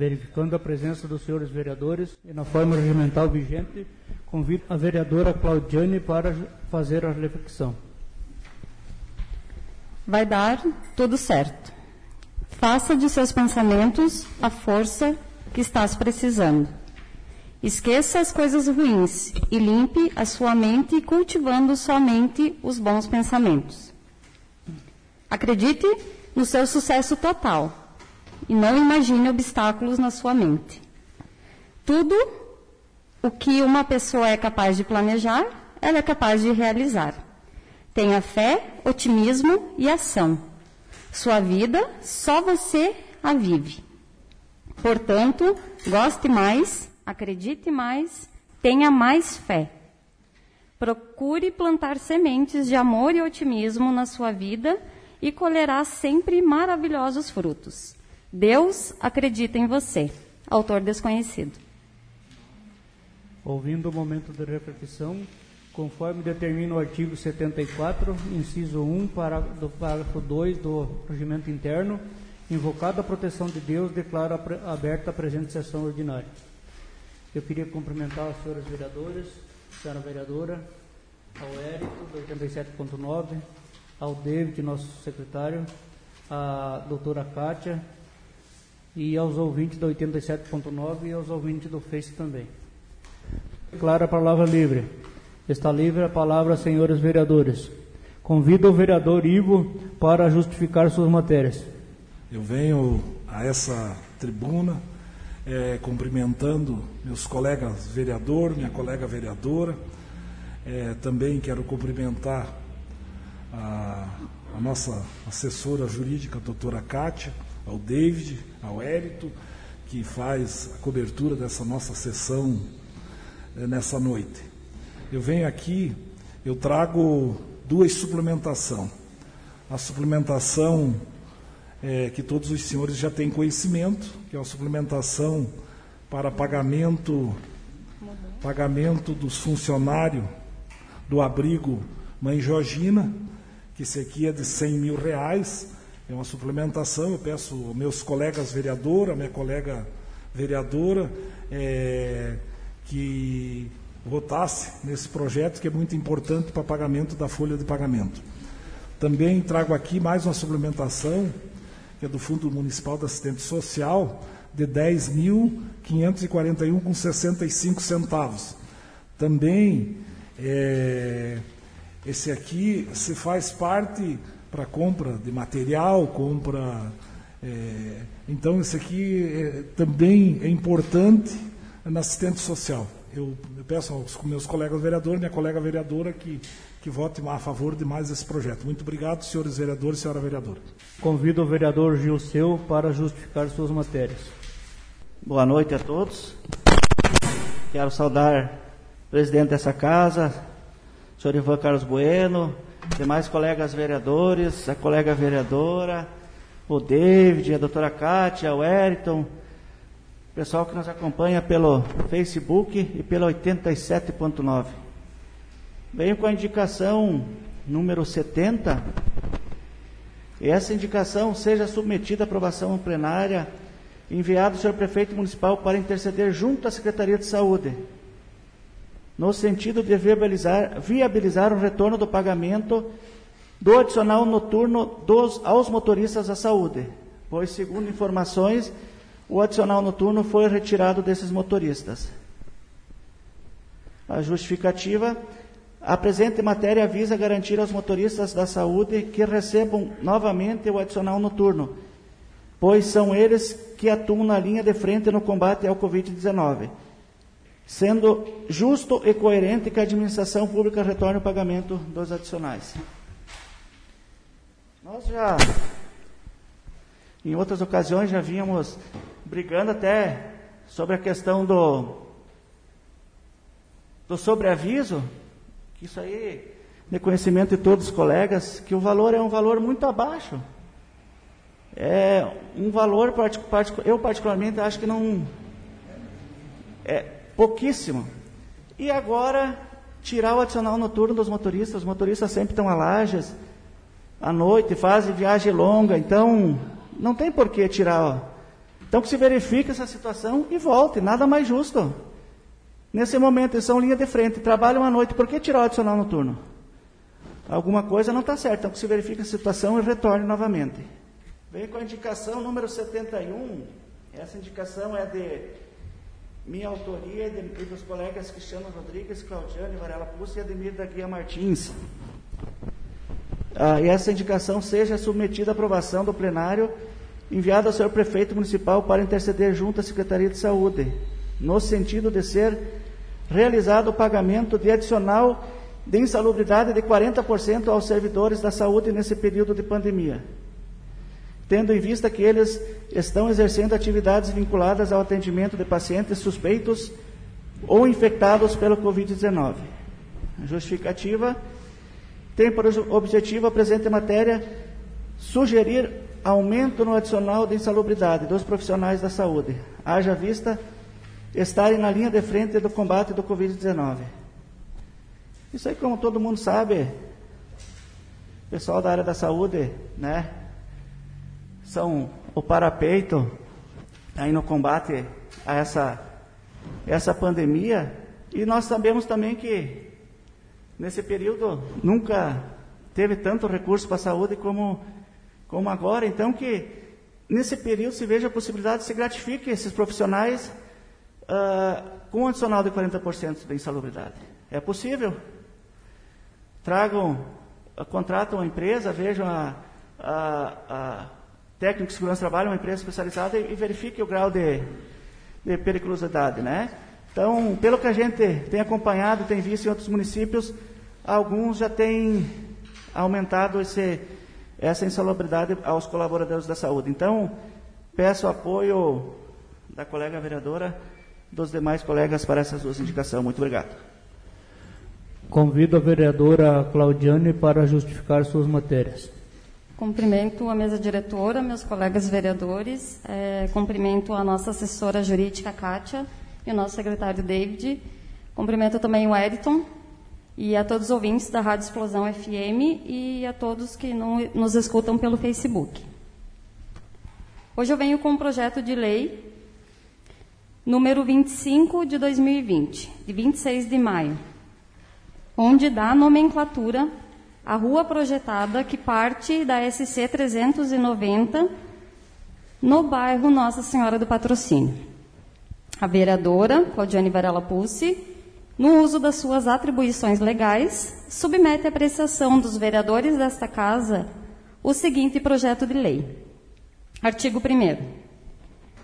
Verificando a presença dos senhores vereadores e na forma regimental vigente, convido a vereadora Claudiane para fazer a reflexão. Vai dar tudo certo. Faça de seus pensamentos a força que estás precisando. Esqueça as coisas ruins e limpe a sua mente cultivando somente os bons pensamentos. Acredite no seu sucesso total e não imagine obstáculos na sua mente. Tudo o que uma pessoa é capaz de planejar, ela é capaz de realizar. Tenha fé, otimismo e ação. Sua vida, só você a vive. Portanto, goste mais, acredite mais, tenha mais fé. Procure plantar sementes de amor e otimismo na sua vida e colherá sempre maravilhosos frutos. Deus acredita em você. Autor desconhecido. Ouvindo o momento de reflexão, conforme determina o artigo 74, inciso 1, para, do parágrafo 2 do regimento interno, invocada a proteção de Deus, declaro aberta a presente sessão ordinária. Eu queria cumprimentar as senhoras vereadoras, senhora vereadora, ao Érico, do 87.9, ao David, nosso secretário, a doutora Kátia, e aos ouvintes do 87.9 e aos ouvintes do Face também. Declara a palavra livre. Está livre a palavra, senhores vereadores. Convido o vereador Ivo para justificar suas matérias. Eu venho a essa tribuna é, cumprimentando meus colegas vereador, minha colega vereadora. É, também quero cumprimentar a, a nossa assessora jurídica, doutora Kátia, ao David, ao Érito, que faz a cobertura dessa nossa sessão eh, nessa noite. Eu venho aqui, eu trago duas suplementação. A suplementação é, que todos os senhores já têm conhecimento, que é a suplementação para pagamento, pagamento dos funcionários do abrigo Mãe Georgina, que esse aqui é de 100 mil reais, é uma suplementação. Eu peço aos meus colegas vereadora, minha colega vereadora, é, que votasse nesse projeto que é muito importante para pagamento da folha de pagamento. Também trago aqui mais uma suplementação, que é do Fundo Municipal da Assistente Social, de R$ 10.541,65 centavos. Também é, esse aqui se faz parte para compra de material, compra. É, então, isso aqui é, também é importante na assistente social. Eu, eu, peço aos meus colegas vereadores, minha colega vereadora, que, que vote a favor de mais esse projeto. Muito obrigado, senhores vereadores e senhora vereadora. Convido o vereador Gilceu para justificar suas matérias. Boa noite a todos. Quero saudar o presidente dessa casa, senhor Ivan Carlos Bueno, demais colegas vereadores, a colega vereadora, o David, a doutora Kátia, o Eriton, pessoal que nos acompanha pelo Facebook e pelo 87.9. Venho com a indicação número 70. E essa indicação seja submetida à aprovação plenária, enviado ao senhor prefeito municipal para interceder junto à Secretaria de Saúde no sentido de viabilizar, viabilizar o retorno do pagamento do adicional noturno dos, aos motoristas da saúde, pois, segundo informações, o adicional noturno foi retirado desses motoristas. A justificativa. A presente matéria visa garantir aos motoristas da saúde que recebam novamente o adicional noturno, pois são eles que atuam na linha de frente no combate ao Covid-19 sendo justo e coerente que a administração pública retorne o pagamento dos adicionais. Nós já, em outras ocasiões, já vínhamos brigando até sobre a questão do, do sobreaviso, que isso aí, de conhecimento de todos os colegas, que o valor é um valor muito abaixo. É um valor, eu particularmente acho que não. É, pouquíssimo. E agora, tirar o adicional noturno dos motoristas. Os motoristas sempre estão a lajes, à noite, fazem viagem longa, então não tem por que tirar Então que se verifique essa situação e volte, nada mais justo. Nesse momento, eles são linha de frente, trabalham à noite, por que tirar o adicional noturno? Alguma coisa não está certa, então que se verifique a situação e retorne novamente. Vem com a indicação número 71, essa indicação é de minha autoria de, e dos colegas Cristiano Rodrigues, Claudiane Varela Pucci e Ademir da Guia Martins. Ah, e essa indicação seja submetida à aprovação do plenário, enviada ao senhor prefeito municipal para interceder junto à Secretaria de Saúde, no sentido de ser realizado o pagamento de adicional de insalubridade de 40% aos servidores da saúde nesse período de pandemia tendo em vista que eles estão exercendo atividades vinculadas ao atendimento de pacientes suspeitos ou infectados pelo Covid-19. Justificativa tem por objetivo a presente matéria sugerir aumento no adicional de insalubridade dos profissionais da saúde, haja vista estarem na linha de frente do combate do Covid-19. Isso aí, como todo mundo sabe, pessoal da área da saúde, né, são o parapeito aí no combate a essa, essa pandemia. E nós sabemos também que nesse período nunca teve tanto recurso para a saúde como, como agora. Então que nesse período se veja a possibilidade de se gratifique esses profissionais uh, com um adicional de 40% de insalubridade. É possível. Tragam, contratam a empresa, vejam a, a, a técnico de segurança do trabalho, uma empresa especializada, e, verifique o grau de, de periculosidade, né? Então, pelo que a gente tem acompanhado, tem visto em outros municípios, alguns já têm aumentado esse, essa insalubridade aos colaboradores da saúde. Então, peço apoio da colega vereadora, dos demais colegas para essas duas indicações. Muito obrigado. Convido a vereadora Claudiane para justificar suas matérias. Cumprimento a mesa diretora, meus colegas vereadores, é, cumprimento a nossa assessora jurídica, Kátia, e o nosso secretário David. Cumprimento também o Editon e a todos os ouvintes da Rádio Explosão FM e a todos que nos escutam pelo Facebook. Hoje eu venho com um projeto de lei número 25 de 2020, de 26 de maio, onde dá nomenclatura a rua projetada que parte da SC 390 no bairro Nossa Senhora do Patrocínio. A vereadora Claudiane Varela Pulse, no uso das suas atribuições legais, submete à apreciação dos vereadores desta casa o seguinte projeto de lei. Artigo 1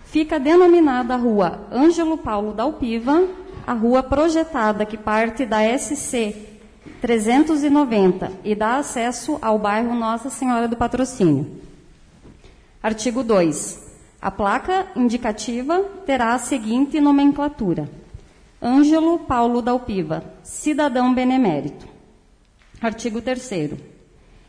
Fica denominada a Rua Ângelo Paulo da Alpiva, a rua projetada que parte da SC 390 e dá acesso ao bairro Nossa Senhora do Patrocínio. Artigo 2. A placa indicativa terá a seguinte nomenclatura: Ângelo Paulo Dalpiva, cidadão benemérito. Artigo 3.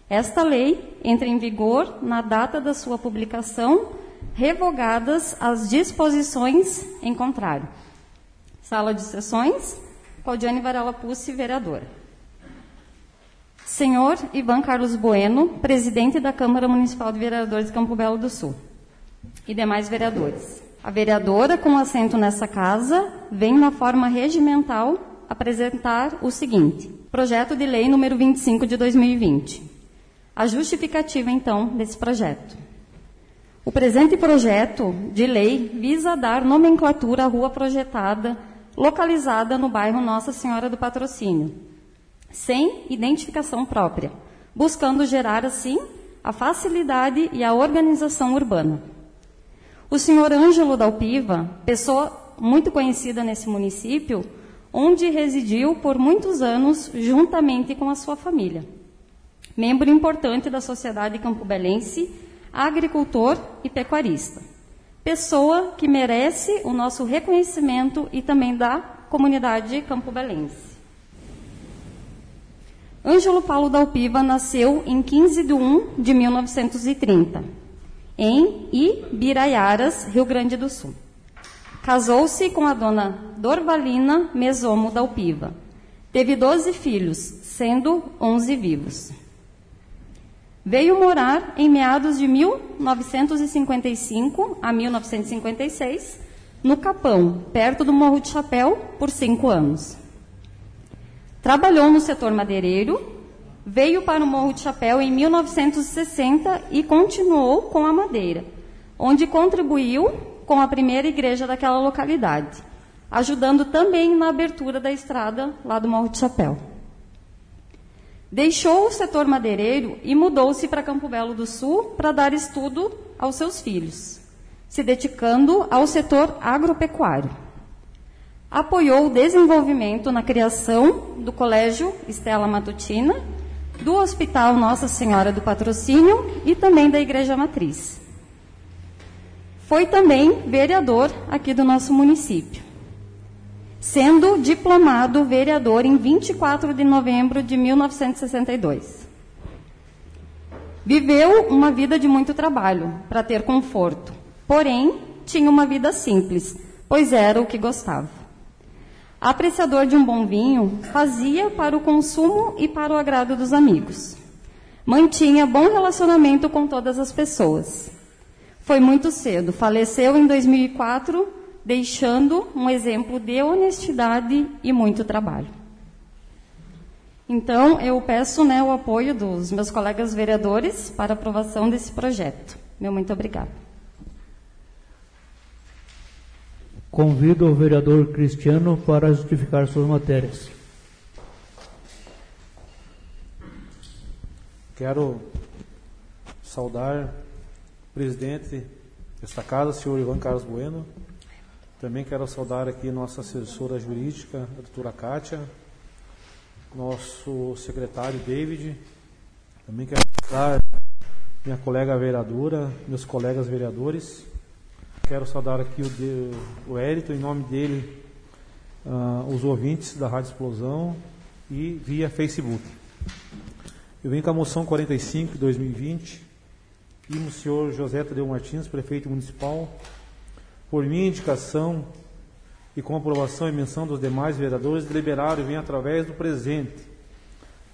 Esta lei entra em vigor na data da sua publicação, revogadas as disposições em contrário. Sala de sessões, Claudiane Varela Pussi, vereadora. Senhor Ivan Carlos Bueno, presidente da Câmara Municipal de Vereadores de Campo Belo do Sul. E demais vereadores. A vereadora com assento nessa casa vem na forma regimental apresentar o seguinte: Projeto de Lei número 25 de 2020. A justificativa, então, desse projeto. O presente projeto de lei visa dar nomenclatura à rua projetada localizada no bairro Nossa Senhora do Patrocínio, sem identificação própria, buscando gerar, assim, a facilidade e a organização urbana. O senhor Ângelo Dalpiva, pessoa muito conhecida nesse município, onde residiu por muitos anos juntamente com a sua família. Membro importante da sociedade campobelense, agricultor e pecuarista. Pessoa que merece o nosso reconhecimento e também da comunidade campobelense. Ângelo Paulo da Alpiva nasceu em 15 de 1 de 1930, em Ibiraiaras, Rio Grande do Sul. Casou-se com a dona Dorvalina Mesomo da Alpiva. Teve 12 filhos, sendo 11 vivos. Veio morar em meados de 1955 a 1956 no Capão, perto do Morro de Chapéu, por cinco anos. Trabalhou no setor madeireiro, veio para o Morro de Chapéu em 1960 e continuou com a madeira, onde contribuiu com a primeira igreja daquela localidade, ajudando também na abertura da estrada lá do Morro de Chapéu. Deixou o setor madeireiro e mudou-se para Campo Belo do Sul para dar estudo aos seus filhos, se dedicando ao setor agropecuário. Apoiou o desenvolvimento na criação do Colégio Estela Matutina, do Hospital Nossa Senhora do Patrocínio e também da Igreja Matriz. Foi também vereador aqui do nosso município sendo diplomado vereador em 24 de novembro de 1962. Viveu uma vida de muito trabalho para ter conforto, porém tinha uma vida simples, pois era o que gostava. Apreciador de um bom vinho, fazia para o consumo e para o agrado dos amigos. Mantinha bom relacionamento com todas as pessoas. Foi muito cedo, faleceu em 2004 deixando um exemplo de honestidade e muito trabalho. Então, eu peço né, o apoio dos meus colegas vereadores para aprovação desse projeto. Meu muito obrigado. Convido o vereador Cristiano para justificar suas matérias. Quero saudar o presidente desta casa, senhor Ivan Carlos Bueno, também quero saudar aqui nossa assessora jurídica, a doutora Kátia, nosso secretário David, também quero saudar minha colega vereadora, meus colegas vereadores. Quero saudar aqui o, de, o Érito, em nome dele, uh, os ouvintes da Rádio Explosão e via Facebook. Eu venho com a moção 45 de 2020 e o senhor José Tadeu Martins, prefeito municipal, por minha indicação e com aprovação e menção dos demais vereadores, deliberaram e vem através do presente.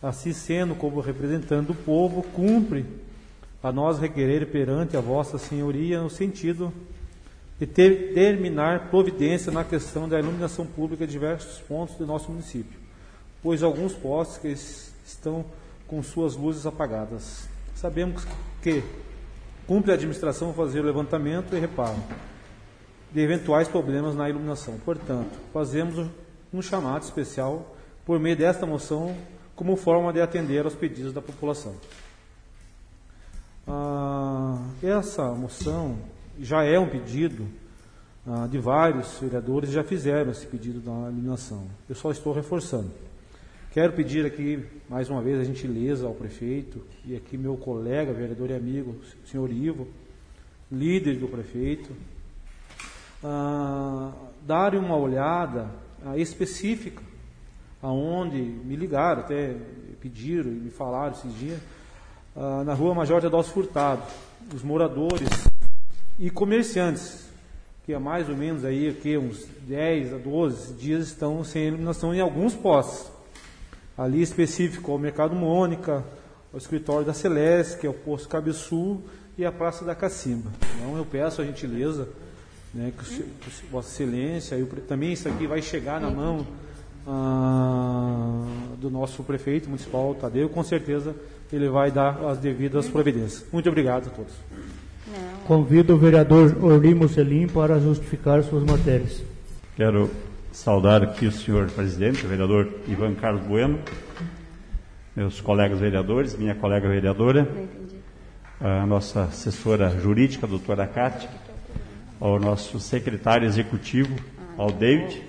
Assim sendo, como representante do povo, cumpre a nós requerer perante a vossa senhoria no sentido de ter, terminar providência na questão da iluminação pública de diversos pontos do nosso município, pois alguns postes estão com suas luzes apagadas. Sabemos que cumpre a administração fazer o levantamento e reparo de eventuais problemas na iluminação. Portanto, fazemos um chamado especial por meio desta moção como forma de atender aos pedidos da população. Ah, essa moção já é um pedido ah, de vários vereadores já fizeram esse pedido da iluminação. Eu só estou reforçando. Quero pedir aqui mais uma vez a gentileza ao prefeito e aqui meu colega, vereador e amigo, senhor Ivo, líder do prefeito, ah, darem uma olhada ah, específica, aonde me ligaram, até pediram e me falaram esses dias, ah, na rua Major Teodósio Furtado, os moradores e comerciantes, que há mais ou menos aí que uns 10 a 12 dias estão sem iluminação em alguns postos. Ali específico ao Mercado Mônica, ao escritório da Celeste, que é o posto Cabeçul e a Praça da Cacimba. Então eu peço a gentileza né, que, Vossa Excelência, eu, também isso aqui vai chegar na mão ah, do nosso prefeito municipal, Tadeu, com certeza ele vai dar as devidas providências. Muito obrigado a todos. Convido o vereador Orli Mocelim para justificar suas matérias. Quero saudar aqui o senhor presidente, o vereador Ivan Carlos Bueno, meus colegas vereadores, minha colega vereadora, a nossa assessora jurídica, a doutora Cátia, ao nosso secretário executivo, ao David,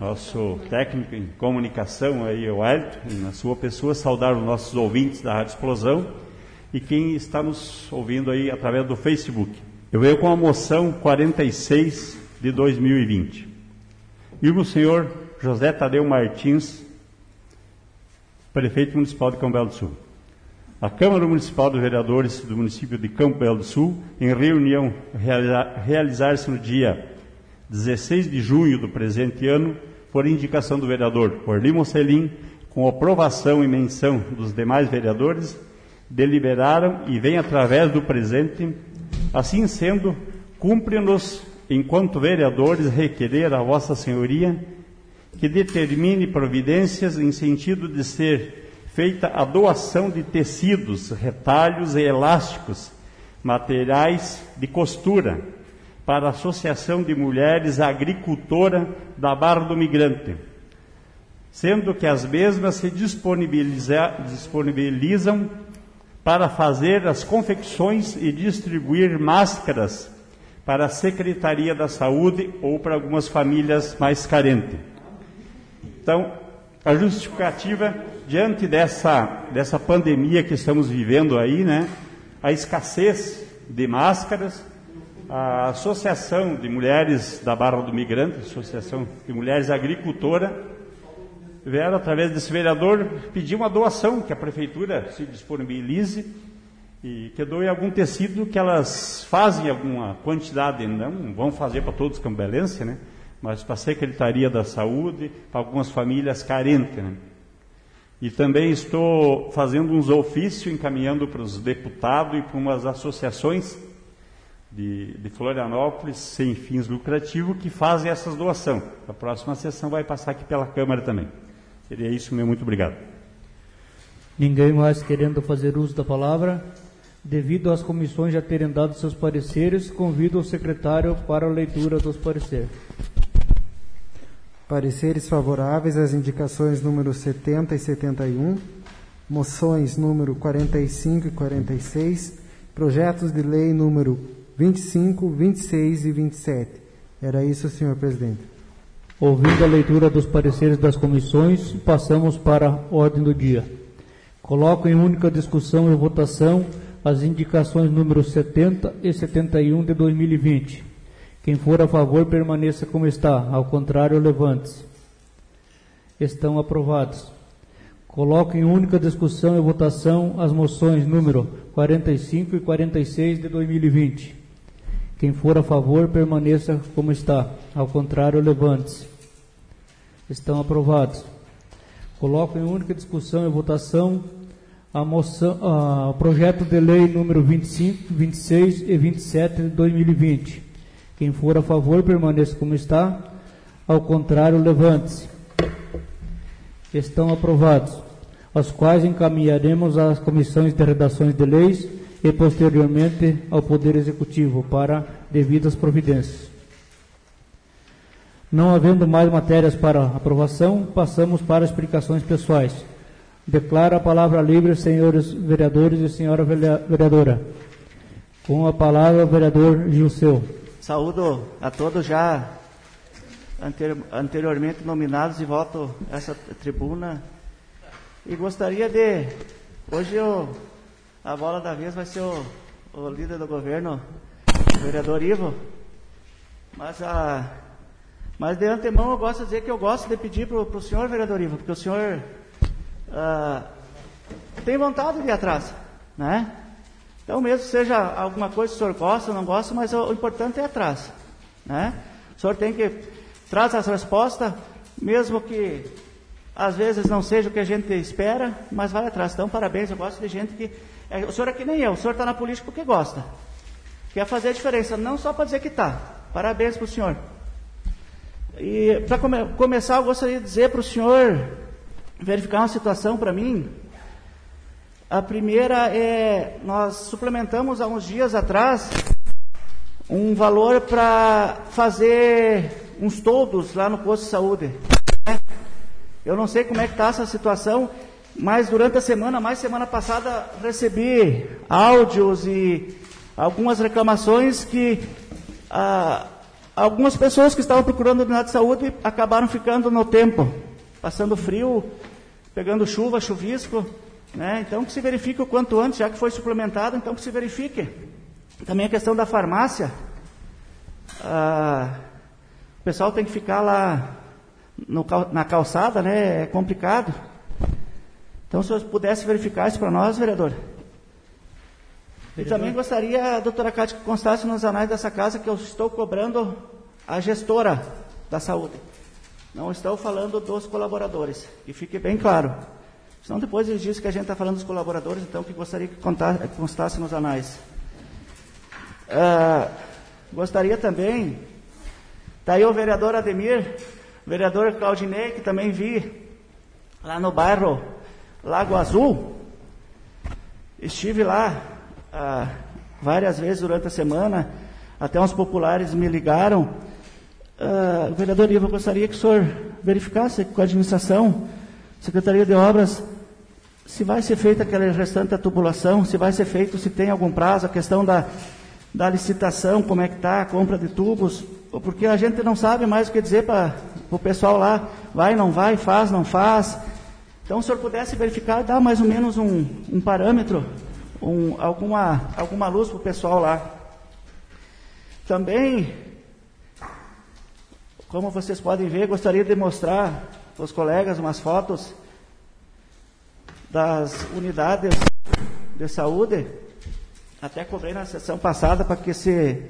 nosso técnico em comunicação aí, o Elton, e na sua pessoa, saudar os nossos ouvintes da Rádio Explosão e quem está nos ouvindo aí através do Facebook. Eu venho com a moção 46 de 2020. E o senhor José Tadeu Martins, prefeito municipal de Cambelo do Sul. A Câmara Municipal dos Vereadores do município de Campo Belo do Sul, em reunião realizar-se no dia 16 de junho do presente ano, por indicação do vereador Orli Mocelin, com aprovação e menção dos demais vereadores, deliberaram e vêm através do presente, assim sendo, cumpre-nos, enquanto vereadores, requerer a Vossa Senhoria que determine providências em sentido de ser feita a doação de tecidos, retalhos e elásticos, materiais de costura, para a Associação de Mulheres Agricultora da Barra do Migrante, sendo que as mesmas se disponibiliza, disponibilizam para fazer as confecções e distribuir máscaras para a Secretaria da Saúde ou para algumas famílias mais carentes. Então, a justificativa diante dessa, dessa pandemia que estamos vivendo aí, né, a escassez de máscaras, a Associação de Mulheres da Barra do Migrante, Associação de Mulheres Agricultora, vieram através desse vereador pedir uma doação que a prefeitura se disponibilize e que doe algum tecido que elas fazem alguma quantidade, não vão fazer para todos os cambelenses, né? Mas para a Secretaria da Saúde, para algumas famílias carentes, né? E também estou fazendo uns ofícios, encaminhando para os deputados e para umas associações de, de, Florianópolis, sem fins lucrativos, que fazem essas doações. A próxima sessão vai passar aqui pela Câmara também. Seria isso, meu muito obrigado. Ninguém mais querendo fazer uso da palavra? Devido às comissões já terem dado seus pareceres, convido o secretário para a leitura dos pareceres. Pareceres favoráveis às indicações número 70 e 71, moções número 45 e 46, projetos de lei número 25, 26 e 27. Era isso, senhor presidente. Ouvindo a leitura dos pareceres das comissões, passamos para a ordem do dia. Coloco em única discussão e votação as indicações número 70 e 71 de 2020. Quem for a favor, permaneça como está. Ao contrário, levante-se. Estão aprovados. Coloco em única discussão e votação as moções número 45 e 46 de 2020. Quem for a favor, permaneça como está. Ao contrário, levante-se. Estão aprovados. Coloco em única discussão e votação a moção, a, projeto de lei número 25, 26 e 27 de 2020. Quem for a favor, permaneça como está. Ao contrário, levante-se. Estão aprovados, os quais encaminharemos às comissões de redações de leis e posteriormente ao Poder Executivo para devidas providências. Não havendo mais matérias para aprovação, passamos para explicações pessoais. Declaro a palavra livre, senhores vereadores e senhora vereadora. Com a palavra, o vereador Gilceu. Saúdo a todos já anteriormente nominados e voto essa tribuna. E gostaria de. Hoje eu, a bola da vez vai ser o, o líder do governo, o vereador Ivo. Mas, a, mas de antemão eu gosto de dizer que eu gosto de pedir para o senhor, vereador Ivo, porque o senhor ah, tem vontade de ir atrás, né? Então, mesmo seja alguma coisa que o senhor gosta, não gosta, mas o, o importante é atrás. Né? O senhor tem que traz as respostas, mesmo que às vezes não seja o que a gente espera, mas vai atrás. Então, parabéns, eu gosto de gente que. É, o senhor é que nem eu, o senhor está na política porque gosta. Quer fazer a diferença, não só para dizer que está. Parabéns para o senhor. E para come, começar, eu gostaria de dizer para o senhor verificar uma situação para mim a primeira é, nós suplementamos há uns dias atrás um valor para fazer uns todos lá no posto de saúde. Eu não sei como é que está essa situação, mas durante a semana, mais semana passada, recebi áudios e algumas reclamações que ah, algumas pessoas que estavam procurando unidade de saúde acabaram ficando no tempo, passando frio, pegando chuva, chuvisco, né? Então que se verifique o quanto antes, já que foi suplementado, então que se verifique. Também a questão da farmácia. Ah, o pessoal tem que ficar lá no, na calçada, né? É complicado. Então, se eu pudesse verificar isso para nós, vereador. E também gostaria, doutora Cátia, que constasse nos anais dessa casa que eu estou cobrando a gestora da saúde. Não estou falando dos colaboradores. Que fique bem claro. Senão depois eles dizem que a gente está falando dos colaboradores, então que gostaria que, constasse nos anais. Uh, gostaria também, está aí o vereador Ademir, o vereador Claudinei, que também vi lá no bairro Lago Azul. Estive lá uh, várias vezes durante a semana, até uns populares me ligaram. Uh, vereador Ivo, gostaria que o senhor verificasse com a administração, Secretaria de Obras, se vai ser feita aquela restante tubulação, se vai ser feito, se tem algum prazo, a questão da, da licitação, como é que está, a compra de tubos, porque a gente não sabe mais o que dizer para o pessoal lá, vai, não vai, faz, não faz. Então, se o senhor pudesse verificar, dar mais ou menos um, um parâmetro, um, alguma, alguma luz para o pessoal lá. Também, como vocês podem ver, gostaria de mostrar para os colegas umas fotos das unidades de saúde. Até cobrei na sessão passada para que se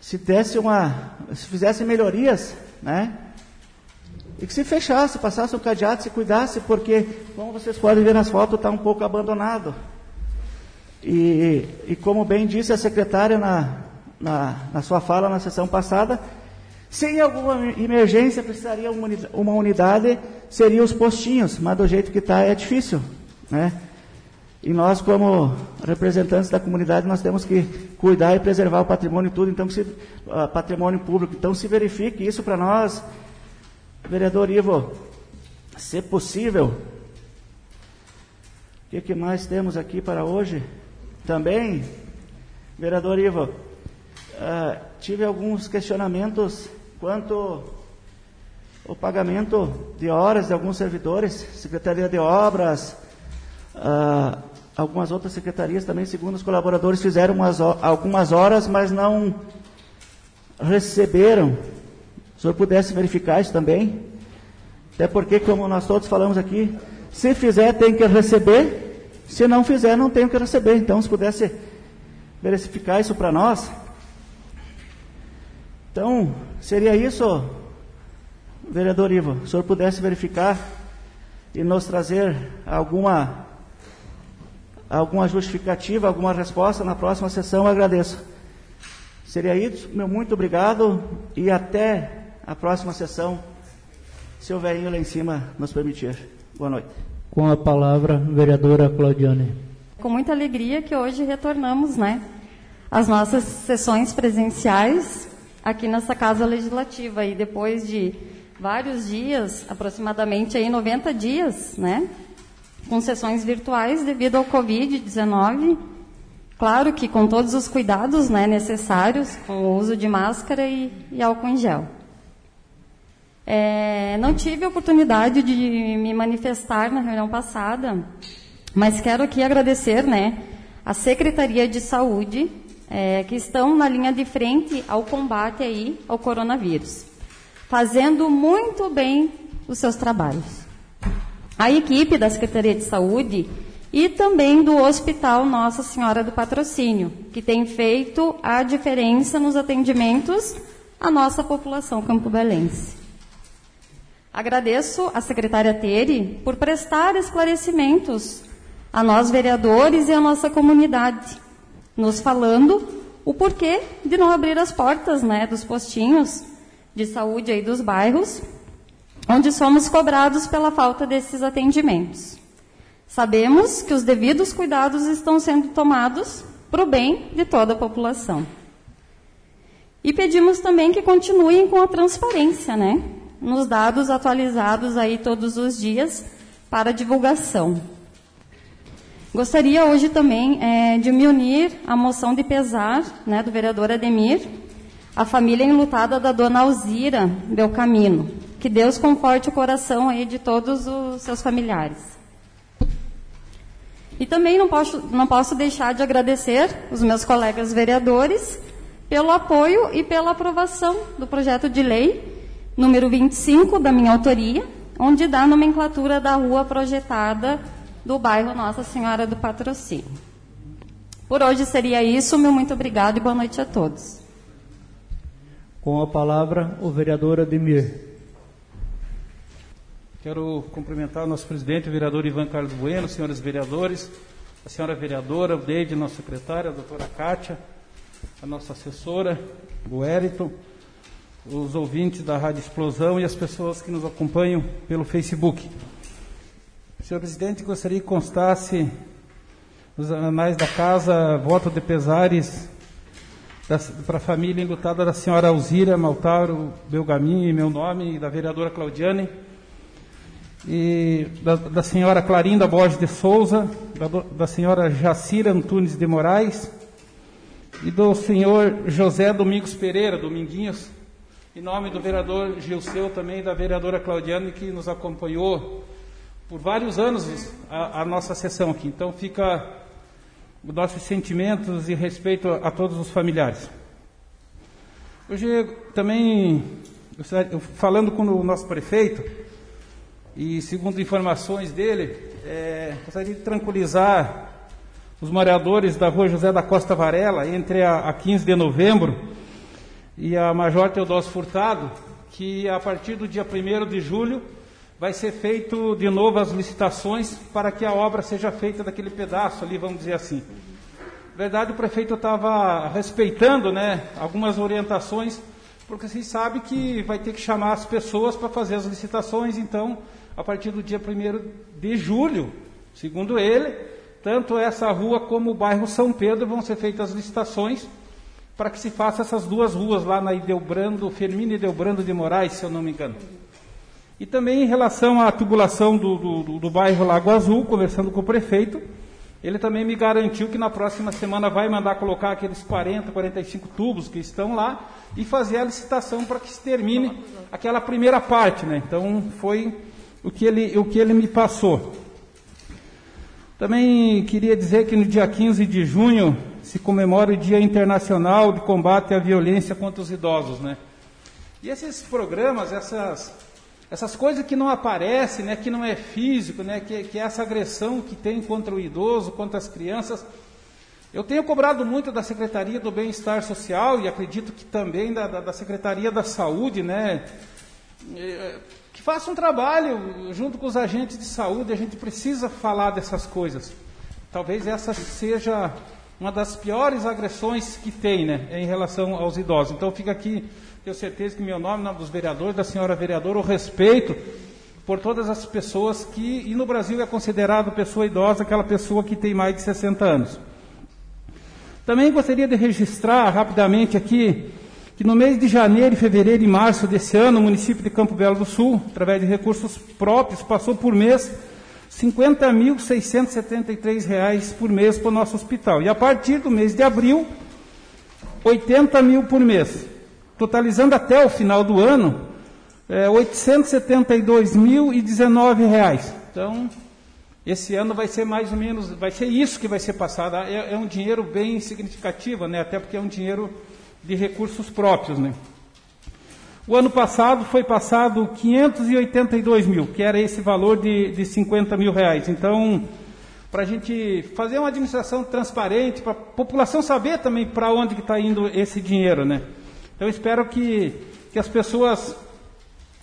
se desse uma, se fizesse melhorias, né? E que se fechasse, passasse um cadeado, se cuidasse, porque, como vocês podem ver nas fotos, está um pouco abandonado. E, e como bem disse a secretária na, na, na sua fala na sessão passada, se em alguma emergência precisaria uma unidade, seriam os postinhos, mas do jeito que está é difícil, né? E nós, como representantes da comunidade, nós temos que cuidar e preservar o patrimônio tudo, então se, uh, patrimônio público. Então se verifique isso para nós, vereador Ivo, se possível. O que, que mais temos aqui para hoje? Também, vereador Ivo, uh, tive alguns questionamentos quanto o pagamento de horas de alguns servidores, Secretaria de Obras, uh, algumas outras secretarias também, segundo os colaboradores, fizeram umas, algumas horas, mas não receberam. O senhor pudesse verificar isso também, até porque, como nós todos falamos aqui, se fizer tem que receber, se não fizer não tem que receber. Então, se pudesse verificar isso para nós. Então, seria isso, vereador Ivo, se o senhor pudesse verificar e nos trazer alguma alguma justificativa, alguma resposta na próxima sessão, eu agradeço. Seria isso, meu muito obrigado e até a próxima sessão, se o velhinho lá em cima nos permitir. Boa noite. Com a palavra, vereadora Claudiane. Com muita alegria que hoje retornamos, né, às nossas sessões presenciais aqui nessa Casa Legislativa e depois de vários dias, aproximadamente aí 90 dias, né, com sessões virtuais devido ao Covid-19. Claro que com todos os cuidados né, necessários, com o uso de máscara e, e álcool em gel. É, não tive a oportunidade de me manifestar na reunião passada, mas quero aqui agradecer né, a Secretaria de Saúde, é, que estão na linha de frente ao combate aí ao coronavírus, fazendo muito bem os seus trabalhos a equipe da Secretaria de Saúde e também do Hospital Nossa Senhora do Patrocínio, que tem feito a diferença nos atendimentos à nossa população campobelense. Agradeço à secretária Tere por prestar esclarecimentos a nós vereadores e à nossa comunidade, nos falando o porquê de não abrir as portas né, dos postinhos de saúde aí dos bairros onde somos cobrados pela falta desses atendimentos. Sabemos que os devidos cuidados estão sendo tomados para o bem de toda a população. E pedimos também que continuem com a transparência, né? Nos dados atualizados aí todos os dias para divulgação. Gostaria hoje também é, de me unir à moção de pesar né, do vereador Ademir, a família enlutada da dona Alzira Belcamino, que Deus conforte o coração aí de todos os seus familiares. E também não posso, não posso deixar de agradecer os meus colegas vereadores pelo apoio e pela aprovação do projeto de lei número 25 da minha autoria, onde dá a nomenclatura da rua projetada do bairro Nossa Senhora do Patrocínio. Por hoje seria isso, meu muito obrigado e boa noite a todos. Com a palavra, o vereador Ademir. Quero cumprimentar o nosso presidente, o vereador Ivan Carlos Bueno, senhores vereadores, a senhora vereadora, o Deide, nossa secretária, a doutora Kátia, a nossa assessora, o Érito, os ouvintes da Rádio Explosão e as pessoas que nos acompanham pelo Facebook. Senhor presidente, gostaria que constasse nos anais da casa voto de pesares para a família enlutada da senhora Alzira Maltaro Belgamin, meu nome, e da vereadora Claudiane e da, da senhora Clarinda Borges de Souza, da, da senhora Jacira Antunes de Moraes e do senhor José Domingos Pereira, Dominguinhos, em nome do vereador Gilceu também da vereadora Claudiane, que nos acompanhou por vários anos a, a nossa sessão aqui. Então fica os nossos sentimentos e respeito a, a todos os familiares. Hoje também, falando com o nosso prefeito, e segundo informações dele, é, gostaria de tranquilizar os moradores da rua José da Costa Varela, entre a, a 15 de novembro e a Major Teodósio Furtado, que a partir do dia 1 de julho vai ser feito de novo as licitações para que a obra seja feita daquele pedaço ali, vamos dizer assim. Na verdade, o prefeito estava respeitando né, algumas orientações, porque vocês sabem que vai ter que chamar as pessoas para fazer as licitações, então a partir do dia 1 de julho, segundo ele, tanto essa rua como o bairro São Pedro vão ser feitas licitações para que se faça essas duas ruas lá na Ideobrando, Firmino e Ideobrando de Moraes, se eu não me engano. E também em relação à tubulação do, do, do bairro Lago Azul, conversando com o prefeito, ele também me garantiu que na próxima semana vai mandar colocar aqueles 40, 45 tubos que estão lá e fazer a licitação para que se termine aquela primeira parte, né? Então foi o que ele, o que ele me passou. Também queria dizer que no dia 15 de junho se comemora o Dia Internacional de Combate à Violência contra os Idosos, né? E esses programas, essas, essas coisas que não aparecem, né, que não é físico, né, que, que é essa agressão que tem contra o idoso, contra as crianças, eu tenho cobrado muito da Secretaria do Bem-Estar Social e acredito que também da, da, da Secretaria da Saúde, né, faça um trabalho junto com os agentes de saúde, a gente precisa falar dessas coisas. Talvez essa seja uma das piores agressões que tem né, em relação aos idosos. Então fica aqui, tenho certeza que meu nome, nome dos vereadores, da senhora vereadora, o respeito por todas as pessoas que, e no Brasil é considerado pessoa idosa aquela pessoa que tem mais de 60 anos. Também gostaria de registrar rapidamente aqui que no mês de janeiro, fevereiro e março desse ano, o município de Campo Belo do Sul, através de recursos próprios, passou por mês R$ 50.673 por mês para o nosso hospital. E a partir do mês de abril, 80 mil por mês. Totalizando até o final do ano, é, 872.019 reais. Então, esse ano vai ser mais ou menos, vai ser isso que vai ser passado. É, é um dinheiro bem significativo, né? até porque é um dinheiro de recursos próprios. Né? O ano passado foi passado 582 mil, que era esse valor de, de 50 mil reais. Então, para a gente fazer uma administração transparente, para a população saber também para onde está indo esse dinheiro. Né? Então, espero que, que as pessoas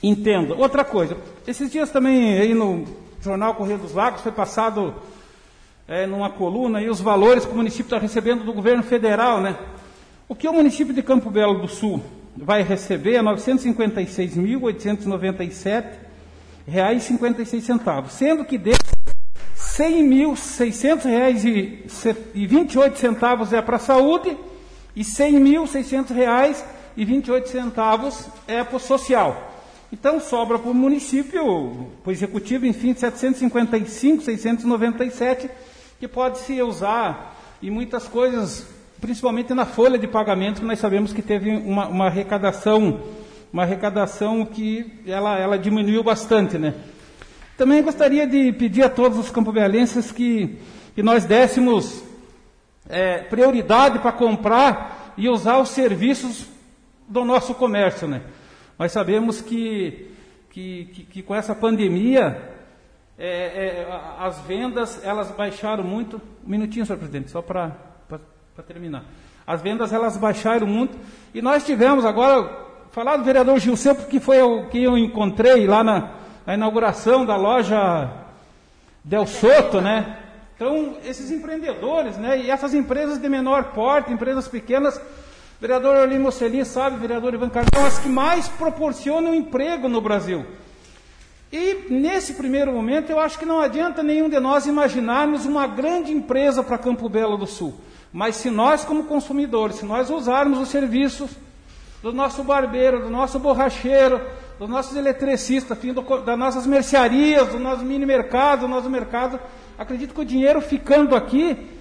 entendam. Outra coisa, esses dias também aí no jornal Correio dos Lagos foi passado é, numa coluna e os valores que o município está recebendo do governo federal, né? O que o município de Campo Belo do Sul vai receber R$ 956.896,56 sendo que desses R$ 100.600,28 é para a saúde e R$ 100.600,28 é para o social. Então sobra para o município, para o executivo, enfim, 755,697, que pode se usar em muitas coisas principalmente na folha de pagamento, que nós sabemos que teve uma, uma arrecadação, uma arrecadação que ela, ela diminuiu bastante, né? Também gostaria de pedir a todos os campobelenses que, que nós dessemos é, prioridade para comprar e usar os serviços do nosso comércio, né? Nós sabemos que, que, que, que com essa pandemia é, é, as vendas elas baixaram muito. Um minutinho, senhor presidente, só para para terminar. As vendas elas baixaram muito e nós tivemos agora falar do vereador Gilceu porque foi o que eu encontrei lá na, a inauguração da loja Del Soto, né? Então, esses empreendedores, né? E essas empresas de menor porte, empresas pequenas, vereador Orlino Mocelin sabe, vereador Ivan Cartão, as que mais proporcionam emprego no Brasil. E nesse primeiro momento, eu acho que não adianta nenhum de nós imaginarmos uma grande empresa para Campo Belo do Sul. Mas se nós, como consumidores, se nós usarmos os serviços do nosso barbeiro, do nosso borracheiro, dos nossos eletricistas, das nossas mercearias, do nosso mini mercado, do nosso mercado, acredito que o dinheiro ficando aqui,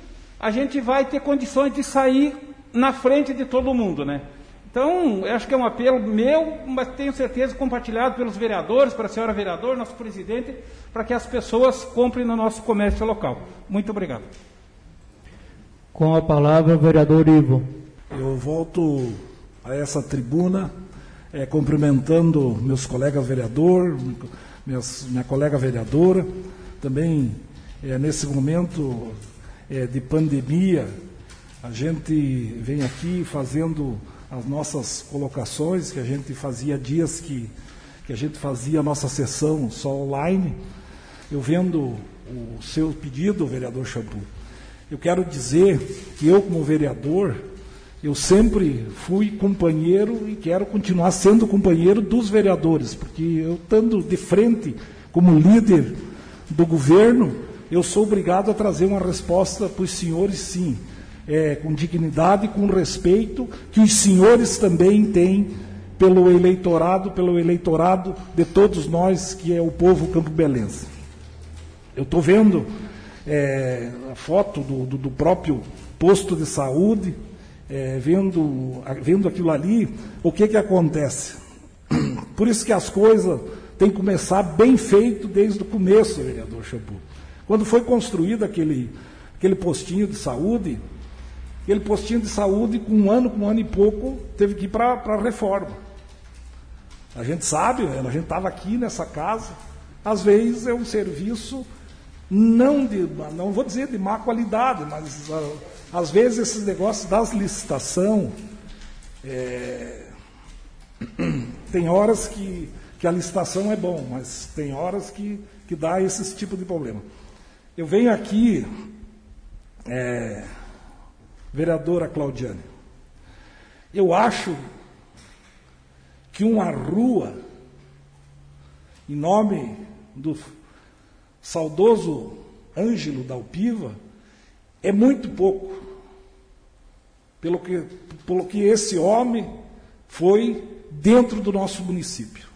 a gente vai ter condições de sair na frente de todo mundo, né? Então, acho que é um apelo meu, mas tenho certeza compartilhado pelos vereadores, para a senhora vereadora, nosso presidente, para que as pessoas comprem no nosso comércio local. Muito obrigado. Com a palavra, o vereador Ivo. Eu volto a essa tribuna é, cumprimentando meus colegas vereador, minhas, minha colega vereadora, também é, nesse momento é, de pandemia, a gente vem aqui fazendo as nossas colocações, que a gente fazia dias que, que a gente fazia a nossa sessão só online. Eu vendo o seu pedido, vereador Shampoo, eu quero dizer que eu, como vereador, eu sempre fui companheiro e quero continuar sendo companheiro dos vereadores, porque eu estando de frente como líder do governo, eu sou obrigado a trazer uma resposta para os senhores, sim é, com dignidade, com respeito, que os senhores também têm pelo eleitorado, pelo eleitorado de todos nós, que é o povo campo-belense. Eu estou vendo é, a foto do, do, do, próprio posto de saúde, é, vendo, vendo aquilo ali, o que, que acontece? Por isso que as coisas têm que começar bem feito desde o começo, vereador Champu. Quando foi construído aquele, aquele postinho de saúde, Aquele postinho de saúde, com um ano, com um ano e pouco, teve que ir para a reforma. A gente sabe, né? a gente estava aqui nessa casa, às vezes é um serviço não de, não vou dizer de má qualidade, mas uh, às vezes esses negócios das licitação, é, tem horas que, que a licitação é bom, mas tem horas que, que dá esse tipo de problema. Eu venho aqui é, vereadora Claudiane. Eu acho que uma rua, em nome do saudoso Ângelo da Alpiva, é muito pouco, pelo que, pelo que esse homem foi dentro do nosso município.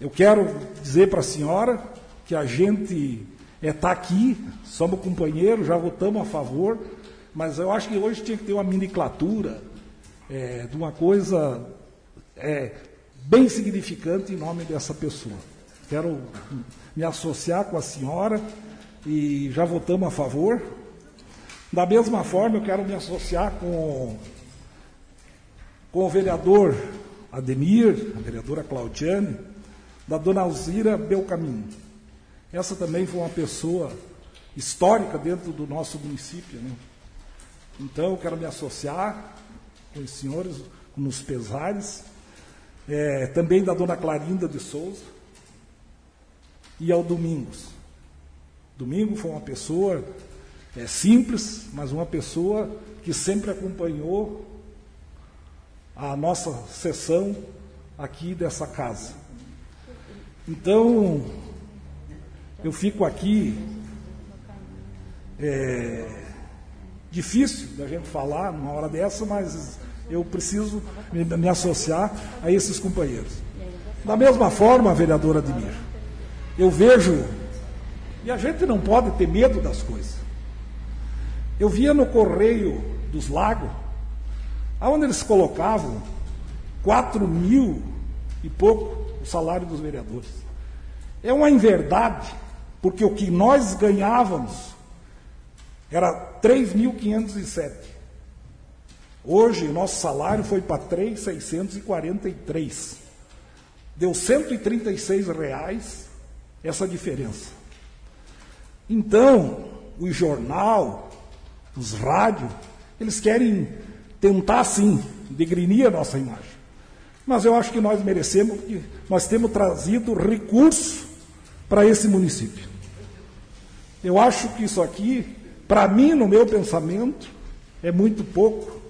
Eu quero dizer para a senhora que a gente está é, tá aqui, somos companheiros, já votamos a favor, mas eu acho que hoje tinha que ter uma miniclatura é, de uma coisa é, bem significante em nome dessa pessoa. Quero me associar com a senhora e já votamos a favor. Da mesma forma, eu quero me associar com, com o vereador Ademir, a vereadora Claudiane, da dona Alzira Belcaminho. Essa também foi uma pessoa histórica dentro do nosso município. Né? Então, eu quero me associar com os senhores nos pesares, é, também da dona Clarinda de Souza e ao Domingos. Domingo foi uma pessoa é, simples, mas uma pessoa que sempre acompanhou a nossa sessão aqui dessa casa. Então, eu fico aqui é, Difícil da gente falar numa hora dessa, mas eu preciso me, me associar a esses companheiros. Da mesma forma, vereadora Admir, eu vejo, e a gente não pode ter medo das coisas. Eu via no Correio dos Lagos, aonde eles colocavam 4 mil e pouco o salário dos vereadores. É uma inverdade, porque o que nós ganhávamos era 3.507. Hoje, o nosso salário foi para 3.643. Deu 136 reais essa diferença. Então, o jornal, os rádios, eles querem tentar, sim, degrinir a nossa imagem. Mas eu acho que nós merecemos, porque nós temos trazido recurso para esse município. Eu acho que isso aqui, para mim, no meu pensamento, é muito pouco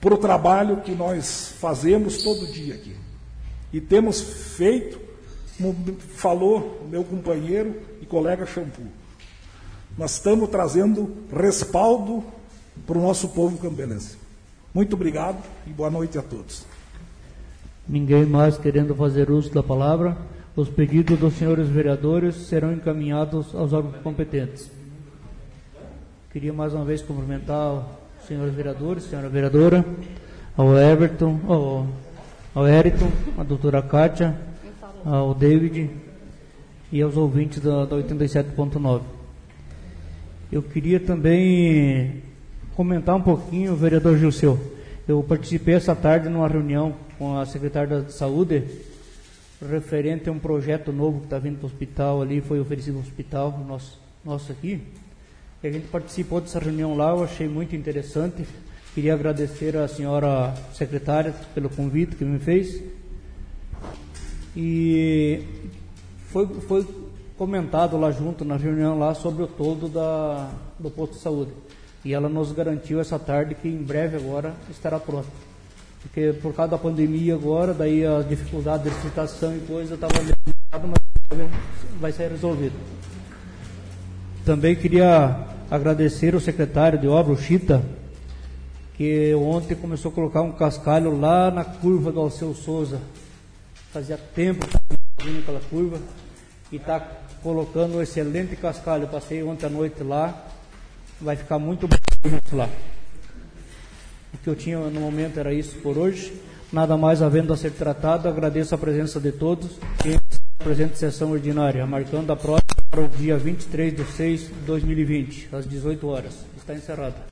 para o trabalho que nós fazemos todo dia aqui. E temos feito, falou meu companheiro e colega Shampoo, nós estamos trazendo respaldo para o nosso povo campelense. Muito obrigado e boa noite a todos. Ninguém mais querendo fazer uso da palavra, os pedidos dos senhores vereadores serão encaminhados aos órgãos competentes. Queria mais uma vez cumprimentar os senhores vereadores, senhora vereadora, ao Everton, ao, ao Eriton, a doutora Kátia, ao David e aos ouvintes da, da 87.9. Eu queria também comentar um pouquinho, vereador Gilceu. Eu participei essa tarde numa reunião com a secretária de Saúde, referente a um projeto novo que está vindo para o hospital ali, foi oferecido no hospital nosso, nosso aqui. E a gente participou dessa reunião lá, eu achei muito interessante. Queria agradecer à senhora secretária pelo convite que me fez. E foi, foi comentado lá junto, na reunião lá, sobre o todo da, do posto de saúde. E ela nos garantiu essa tarde que em breve agora estará pronto. Porque por causa da pandemia agora, daí a dificuldade de licitação e coisa estava mas vai ser resolvido. Também queria agradecer o secretário de obra, o Chita, que ontem começou a colocar um cascalho lá na curva do Alceu Souza. Fazia tempo estava aquela curva e está colocando um excelente cascalho. Eu passei ontem à noite lá, vai ficar muito bonito lá. O que eu tinha no momento era isso por hoje. Nada mais havendo a ser tratado, agradeço a presença de todos e a presente sessão ordinária, marcando a próxima para o dia 23 de 6 de 2020, às 18 horas. Está encerrada.